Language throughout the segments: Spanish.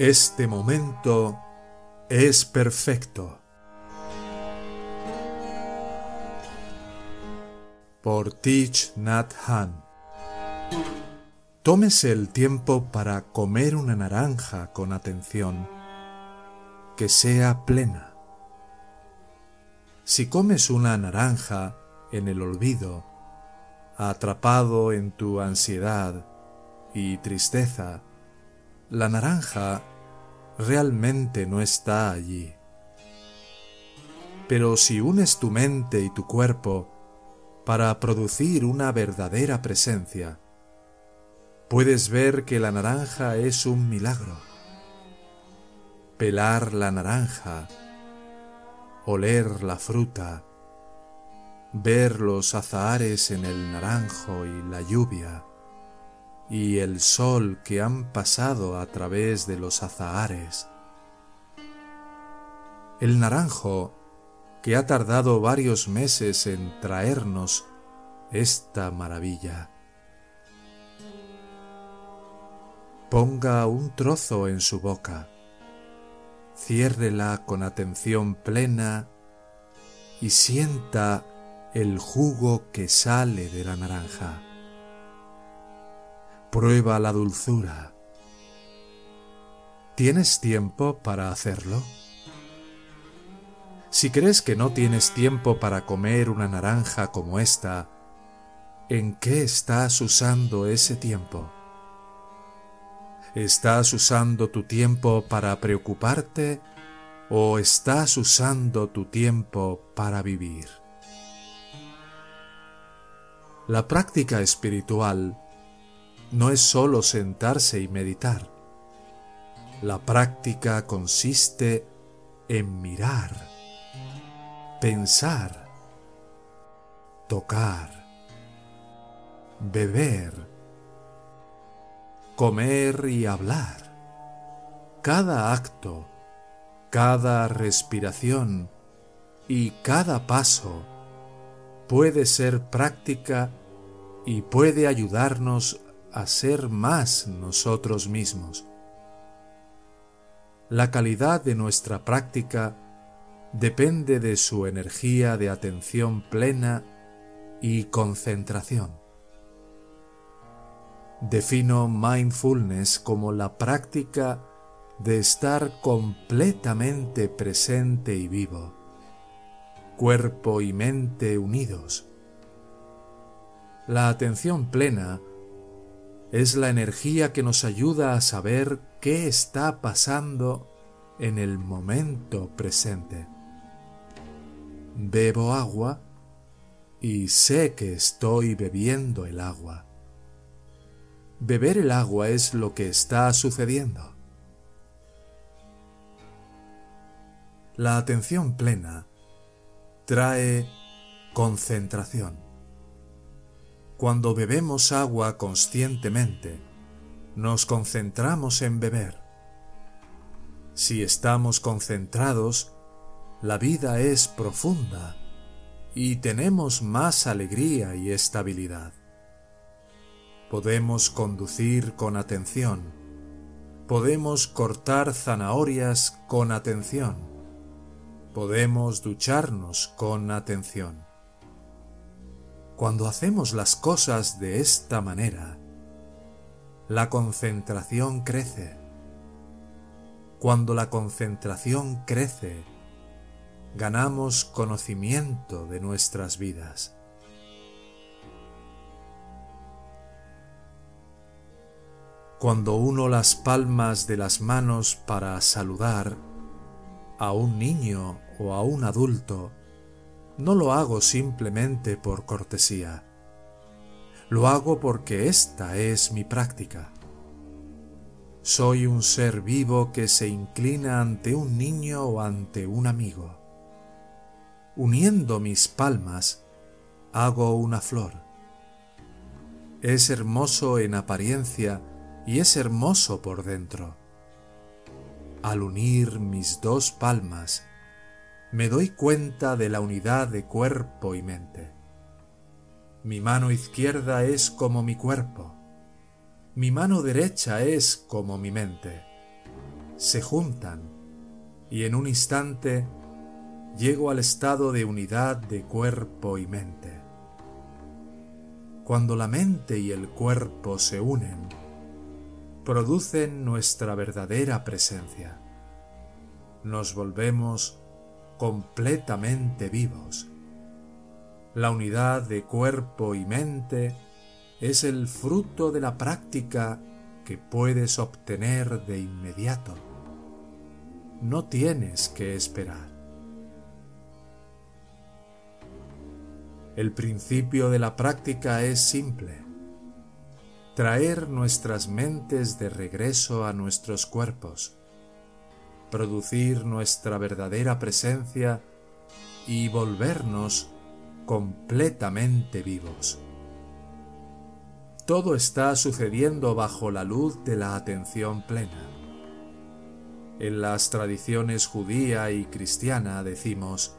Este momento es perfecto. Por Teach Nat Han. Tómese el tiempo para comer una naranja con atención, que sea plena. Si comes una naranja en el olvido, atrapado en tu ansiedad y tristeza, la naranja realmente no está allí. Pero si unes tu mente y tu cuerpo para producir una verdadera presencia, puedes ver que la naranja es un milagro. Pelar la naranja, oler la fruta, ver los azahares en el naranjo y la lluvia, y el sol que han pasado a través de los azahares. El naranjo que ha tardado varios meses en traernos esta maravilla. Ponga un trozo en su boca, ciérrela con atención plena y sienta el jugo que sale de la naranja. Prueba la dulzura. ¿Tienes tiempo para hacerlo? Si crees que no tienes tiempo para comer una naranja como esta, ¿en qué estás usando ese tiempo? ¿Estás usando tu tiempo para preocuparte o estás usando tu tiempo para vivir? La práctica espiritual no es solo sentarse y meditar. La práctica consiste en mirar, pensar, tocar, beber, comer y hablar. Cada acto, cada respiración y cada paso puede ser práctica y puede ayudarnos a ser más nosotros mismos. La calidad de nuestra práctica depende de su energía de atención plena y concentración. Defino mindfulness como la práctica de estar completamente presente y vivo, cuerpo y mente unidos la atención plena es la energía que nos ayuda a saber qué está pasando en el momento presente. Bebo agua y sé que estoy bebiendo el agua. Beber el agua es lo que está sucediendo. La atención plena trae concentración. Cuando bebemos agua conscientemente, nos concentramos en beber. Si estamos concentrados, la vida es profunda y tenemos más alegría y estabilidad. Podemos conducir con atención. Podemos cortar zanahorias con atención. Podemos ducharnos con atención. Cuando hacemos las cosas de esta manera, la concentración crece. Cuando la concentración crece, ganamos conocimiento de nuestras vidas. Cuando uno las palmas de las manos para saludar a un niño o a un adulto, no lo hago simplemente por cortesía. Lo hago porque esta es mi práctica. Soy un ser vivo que se inclina ante un niño o ante un amigo. Uniendo mis palmas, hago una flor. Es hermoso en apariencia y es hermoso por dentro. Al unir mis dos palmas, me doy cuenta de la unidad de cuerpo y mente. Mi mano izquierda es como mi cuerpo. Mi mano derecha es como mi mente. se juntan y en un instante llego al estado de unidad de cuerpo y mente. Cuando la mente y el cuerpo se unen, producen nuestra verdadera presencia. Nos volvemos completamente vivos. La unidad de cuerpo y mente es el fruto de la práctica que puedes obtener de inmediato. No tienes que esperar. El principio de la práctica es simple. Traer nuestras mentes de regreso a nuestros cuerpos, producir nuestra verdadera presencia y volvernos completamente vivos. Todo está sucediendo bajo la luz de la atención plena. En las tradiciones judía y cristiana decimos,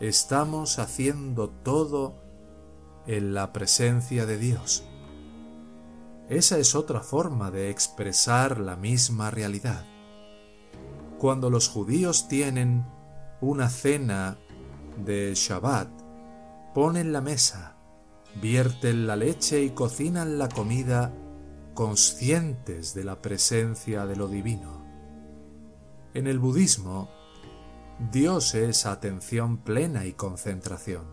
estamos haciendo todo en la presencia de Dios. Esa es otra forma de expresar la misma realidad. Cuando los judíos tienen una cena de Shabbat, ponen la mesa, vierten la leche y cocinan la comida conscientes de la presencia de lo divino. En el budismo, Dios es atención plena y concentración.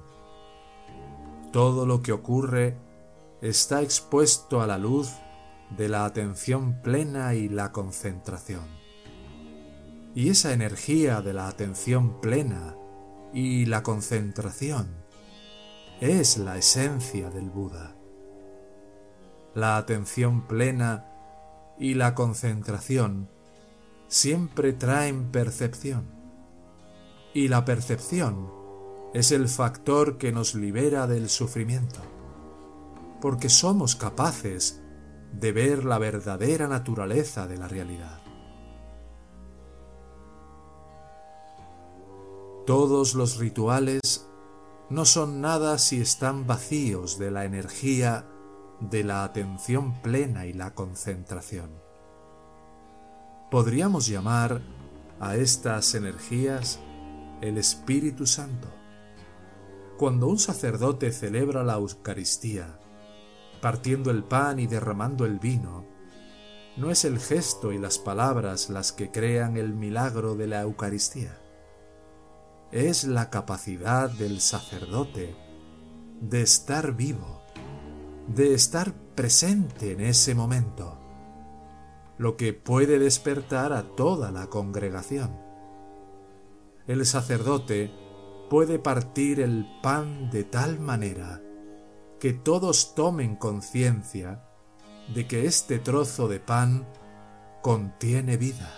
Todo lo que ocurre está expuesto a la luz de la atención plena y la concentración. Y esa energía de la atención plena y la concentración es la esencia del Buda. La atención plena y la concentración siempre traen percepción y la percepción es el factor que nos libera del sufrimiento, porque somos capaces de ver la verdadera naturaleza de la realidad. Todos los rituales no son nada si están vacíos de la energía de la atención plena y la concentración. Podríamos llamar a estas energías el Espíritu Santo. Cuando un sacerdote celebra la Eucaristía, partiendo el pan y derramando el vino, no es el gesto y las palabras las que crean el milagro de la Eucaristía. Es la capacidad del sacerdote de estar vivo, de estar presente en ese momento, lo que puede despertar a toda la congregación el sacerdote puede partir el pan de tal manera que todos tomen conciencia de que este trozo de pan contiene vida.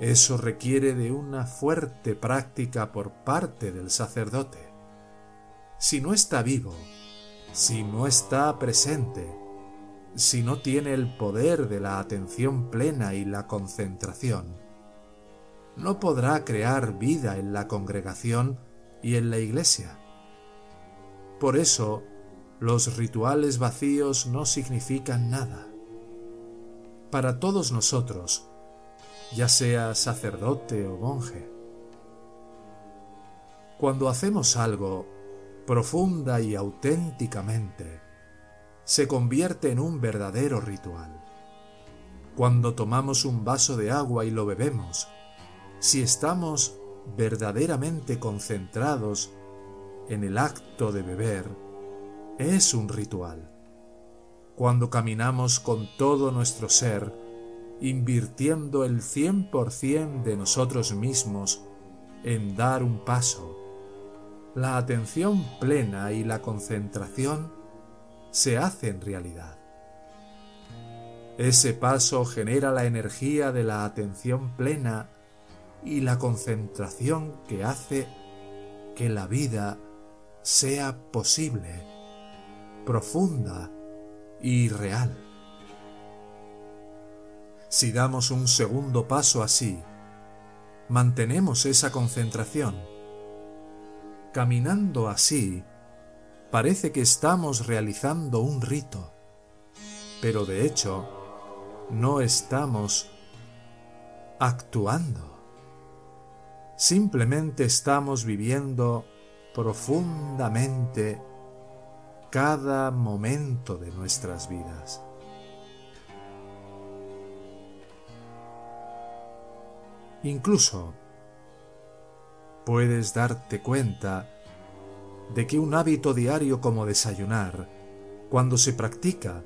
Eso requiere de una fuerte práctica por parte del sacerdote. Si no está vivo, si no está presente, si no tiene el poder de la atención plena y la concentración, no podrá crear vida en la congregación y en la iglesia. Por eso, los rituales vacíos no significan nada. Para todos nosotros, ya sea sacerdote o monje, cuando hacemos algo profunda y auténticamente, se convierte en un verdadero ritual. Cuando tomamos un vaso de agua y lo bebemos, si estamos verdaderamente concentrados en el acto de beber, es un ritual. Cuando caminamos con todo nuestro ser, invirtiendo el 100% de nosotros mismos en dar un paso, la atención plena y la concentración se hacen realidad. Ese paso genera la energía de la atención plena y la concentración que hace que la vida sea posible, profunda y real. Si damos un segundo paso así, mantenemos esa concentración. Caminando así, parece que estamos realizando un rito, pero de hecho, no estamos actuando. Simplemente estamos viviendo profundamente cada momento de nuestras vidas. Incluso puedes darte cuenta de que un hábito diario como desayunar, cuando se practica,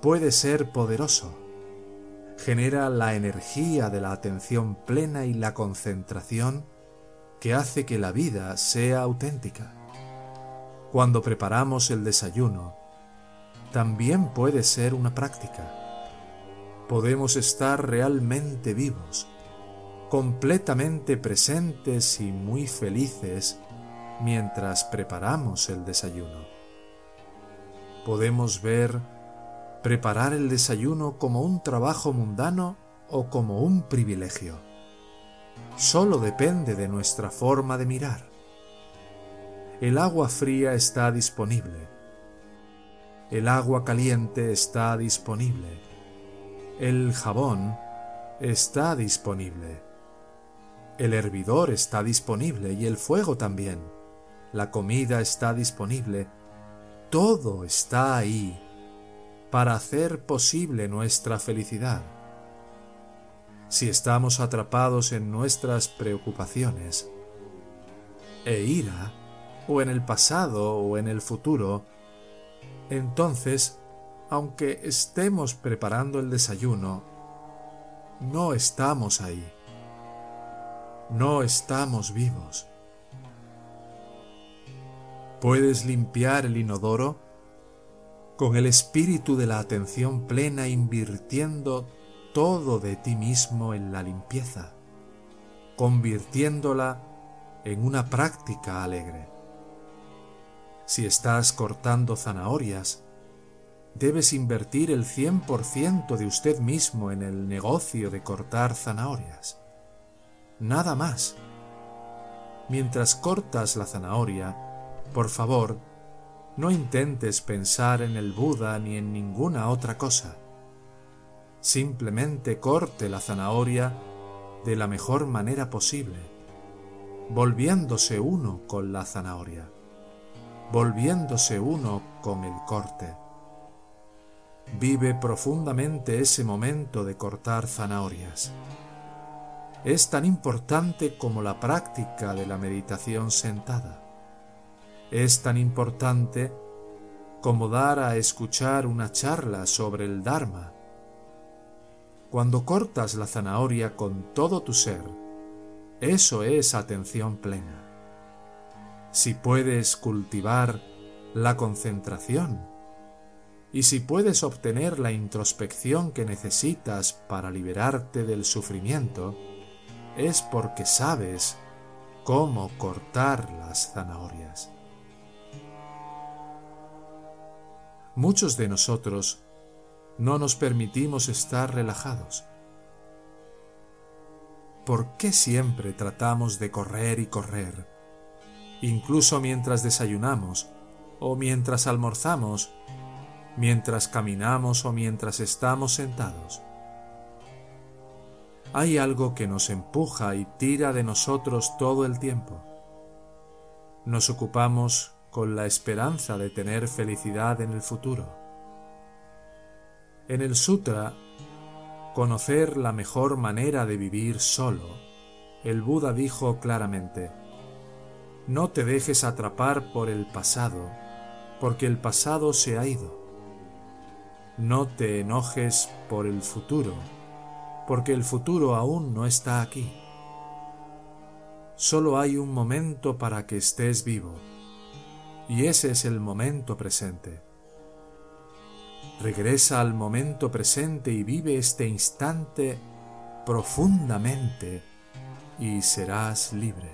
puede ser poderoso. Genera la energía de la atención plena y la concentración que hace que la vida sea auténtica. Cuando preparamos el desayuno, también puede ser una práctica. Podemos estar realmente vivos, completamente presentes y muy felices mientras preparamos el desayuno. Podemos ver preparar el desayuno como un trabajo mundano o como un privilegio. Solo depende de nuestra forma de mirar. El agua fría está disponible. El agua caliente está disponible. El jabón está disponible. El hervidor está disponible y el fuego también. La comida está disponible. Todo está ahí para hacer posible nuestra felicidad. Si estamos atrapados en nuestras preocupaciones e ira, o en el pasado o en el futuro, entonces, aunque estemos preparando el desayuno, no estamos ahí. No estamos vivos. Puedes limpiar el inodoro con el espíritu de la atención plena invirtiendo todo de ti mismo en la limpieza, convirtiéndola en una práctica alegre. Si estás cortando zanahorias, debes invertir el 100% de usted mismo en el negocio de cortar zanahorias nada más. Mientras cortas la zanahoria, por favor, no intentes pensar en el Buda ni en ninguna otra cosa. Simplemente corte la zanahoria de la mejor manera posible, volviéndose uno con la zanahoria, volviéndose uno con el corte. Vive profundamente ese momento de cortar zanahorias es tan importante como la práctica de la meditación sentada. Es tan importante como dar a escuchar una charla sobre el Dharma. Cuando cortas la zanahoria con todo tu ser, eso es atención plena. Si puedes cultivar la concentración y si puedes obtener la introspección que necesitas para liberarte del sufrimiento, es porque sabes cómo cortar las zanahorias. Muchos de nosotros no nos permitimos estar relajados. ¿Por qué siempre tratamos de correr y correr, incluso mientras desayunamos o mientras almorzamos, mientras caminamos o mientras estamos sentados? Hay algo que nos empuja y tira de nosotros todo el tiempo. Nos ocupamos con la esperanza de tener felicidad en el futuro. En el sutra, conocer la mejor manera de vivir solo, el Buda dijo claramente, no te dejes atrapar por el pasado, porque el pasado se ha ido. No te enojes por el futuro, porque el futuro aún no está aquí. Solo hay un momento para que estés vivo, y ese es el momento presente. Regresa al momento presente y vive este instante profundamente y serás libre.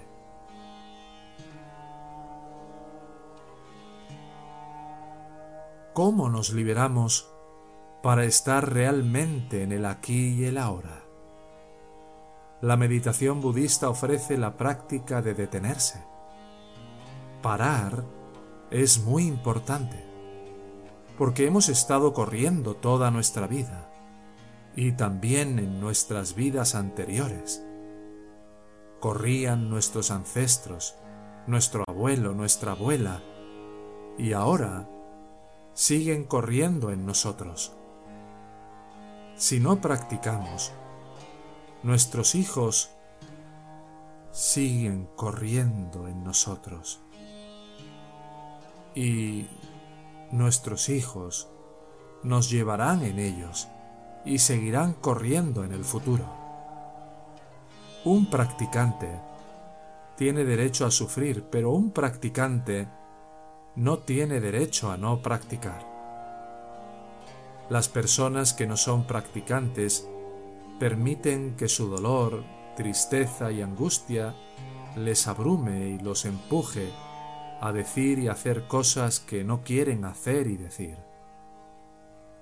¿Cómo nos liberamos para estar realmente en el aquí y el ahora. La meditación budista ofrece la práctica de detenerse. Parar es muy importante, porque hemos estado corriendo toda nuestra vida. y también en nuestras vidas anteriores. Corrían nuestros ancestros, nuestro abuelo, nuestra abuela, y ahora siguen corriendo en nosotros. Si no practicamos, nuestros hijos siguen corriendo en nosotros. Y nuestros hijos nos llevarán en ellos y seguirán corriendo en el futuro. Un practicante tiene derecho a sufrir, pero un practicante no tiene derecho a no practicar. Las personas que no son practicantes permiten que su dolor, tristeza y angustia les abrume y los empuje a decir y hacer cosas que no quieren hacer y decir.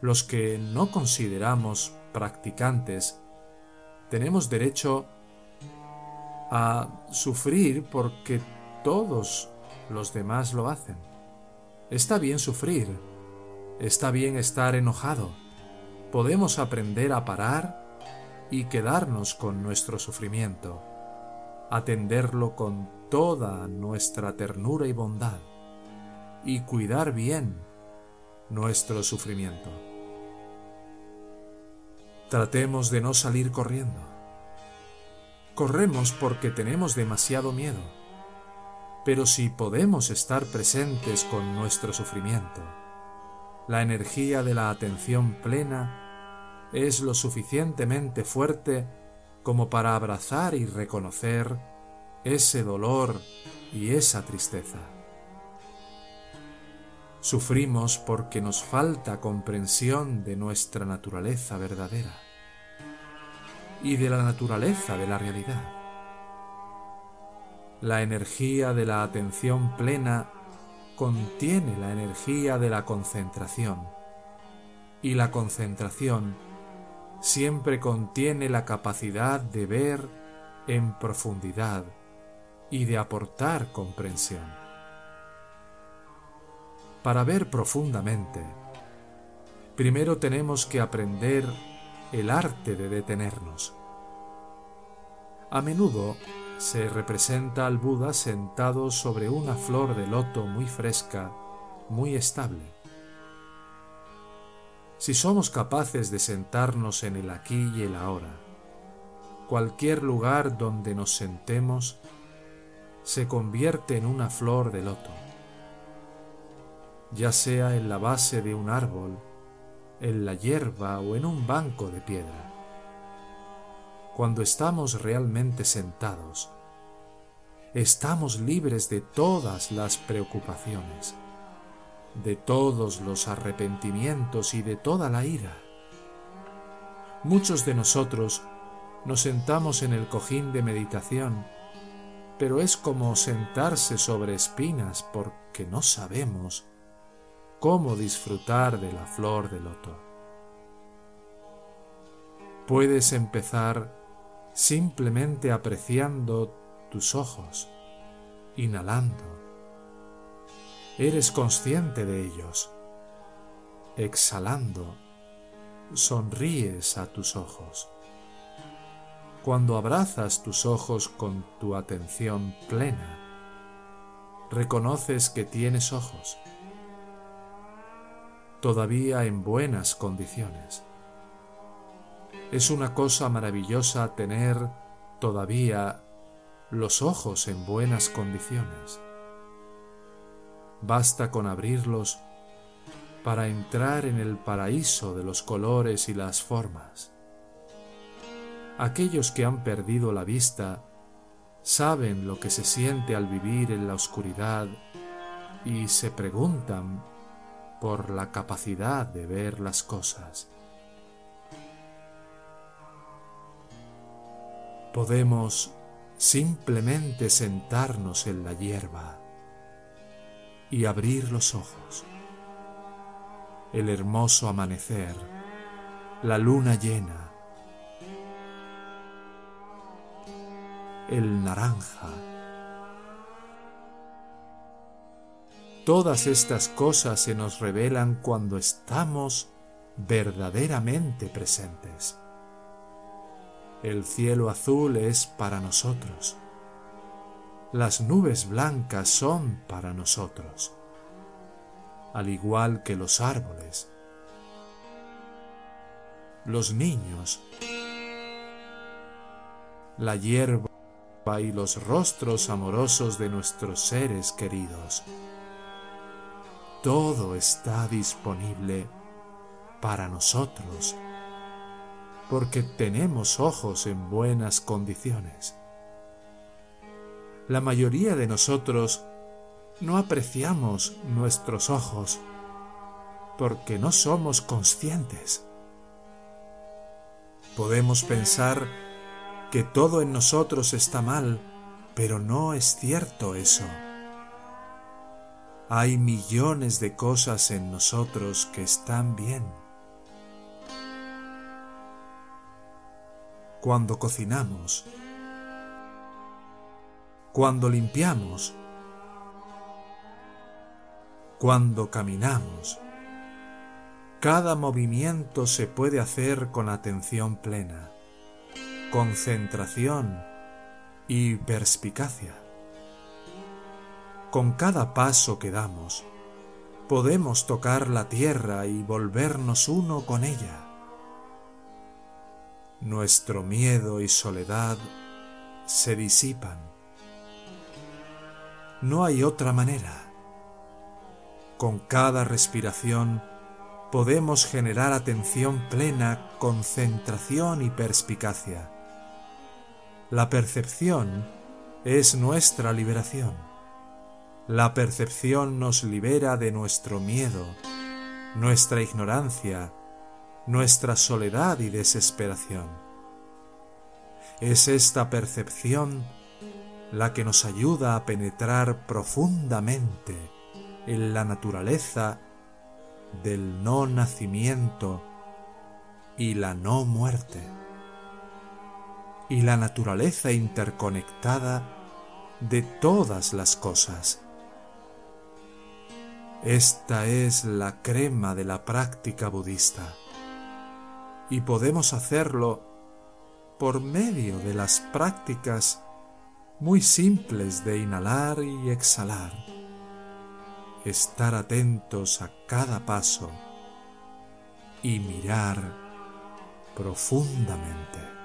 Los que no consideramos practicantes tenemos derecho a sufrir porque todos los demás lo hacen. Está bien sufrir, está bien estar enojado. Podemos aprender a parar y quedarnos con nuestro sufrimiento, atenderlo con toda nuestra ternura y bondad y cuidar bien nuestro sufrimiento. Tratemos de no salir corriendo. Corremos porque tenemos demasiado miedo, pero si podemos estar presentes con nuestro sufrimiento, la energía de la atención plena es lo suficientemente fuerte como para abrazar y reconocer ese dolor y esa tristeza. Sufrimos porque nos falta comprensión de nuestra naturaleza verdadera y de la naturaleza de la realidad. La energía de la atención plena contiene la energía de la concentración y la concentración siempre contiene la capacidad de ver en profundidad y de aportar comprensión. Para ver profundamente, primero tenemos que aprender el arte de detenernos. A menudo se representa al Buda sentado sobre una flor de loto muy fresca, muy estable. Si somos capaces de sentarnos en el aquí y el ahora, cualquier lugar donde nos sentemos se convierte en una flor de loto, ya sea en la base de un árbol, en la hierba o en un banco de piedra. Cuando estamos realmente sentados, estamos libres de todas las preocupaciones de todos los arrepentimientos y de toda la ira. Muchos de nosotros nos sentamos en el cojín de meditación, pero es como sentarse sobre espinas porque no sabemos cómo disfrutar de la flor de loto. Puedes empezar simplemente apreciando tus ojos, inhalando Eres consciente de ellos. Exhalando, sonríes a tus ojos. Cuando abrazas tus ojos con tu atención plena, reconoces que tienes ojos, todavía en buenas condiciones. Es una cosa maravillosa tener todavía los ojos en buenas condiciones. Basta con abrirlos para entrar en el paraíso de los colores y las formas. Aquellos que han perdido la vista saben lo que se siente al vivir en la oscuridad y se preguntan por la capacidad de ver las cosas. Podemos simplemente sentarnos en la hierba y abrir los ojos. El hermoso amanecer, la luna llena, el naranja. Todas estas cosas se nos revelan cuando estamos verdaderamente presentes. El cielo azul es para nosotros. Las nubes blancas son para nosotros, al igual que los árboles. Los niños, la hierba y los rostros amorosos de nuestros seres queridos. Todo está disponible para nosotros porque tenemos ojos en buenas condiciones. La mayoría de nosotros no apreciamos nuestros ojos porque no somos conscientes. Podemos pensar que todo en nosotros está mal, pero no es cierto eso. Hay millones de cosas en nosotros que están bien. Cuando cocinamos, cuando limpiamos, cuando caminamos. Cada movimiento se puede hacer con atención plena, concentración y perspicacia. Con cada paso que damos, podemos tocar la tierra y volvernos uno con ella nuestro miedo y soledad se disipan. No hay otra manera. Con cada respiración podemos generar atención plena, concentración y perspicacia. La percepción es nuestra liberación. La percepción nos libera de nuestro miedo, nuestra ignorancia, nuestra soledad y desesperación. Es esta percepción la que nos ayuda a penetrar profundamente en la naturaleza del no nacimiento y la no muerte, y la naturaleza interconectada de todas las cosas. Esta es la crema de la práctica budista y podemos hacerlo por medio de las prácticas muy simples de inhalar y exhalar, estar atentos a cada paso y mirar profundamente.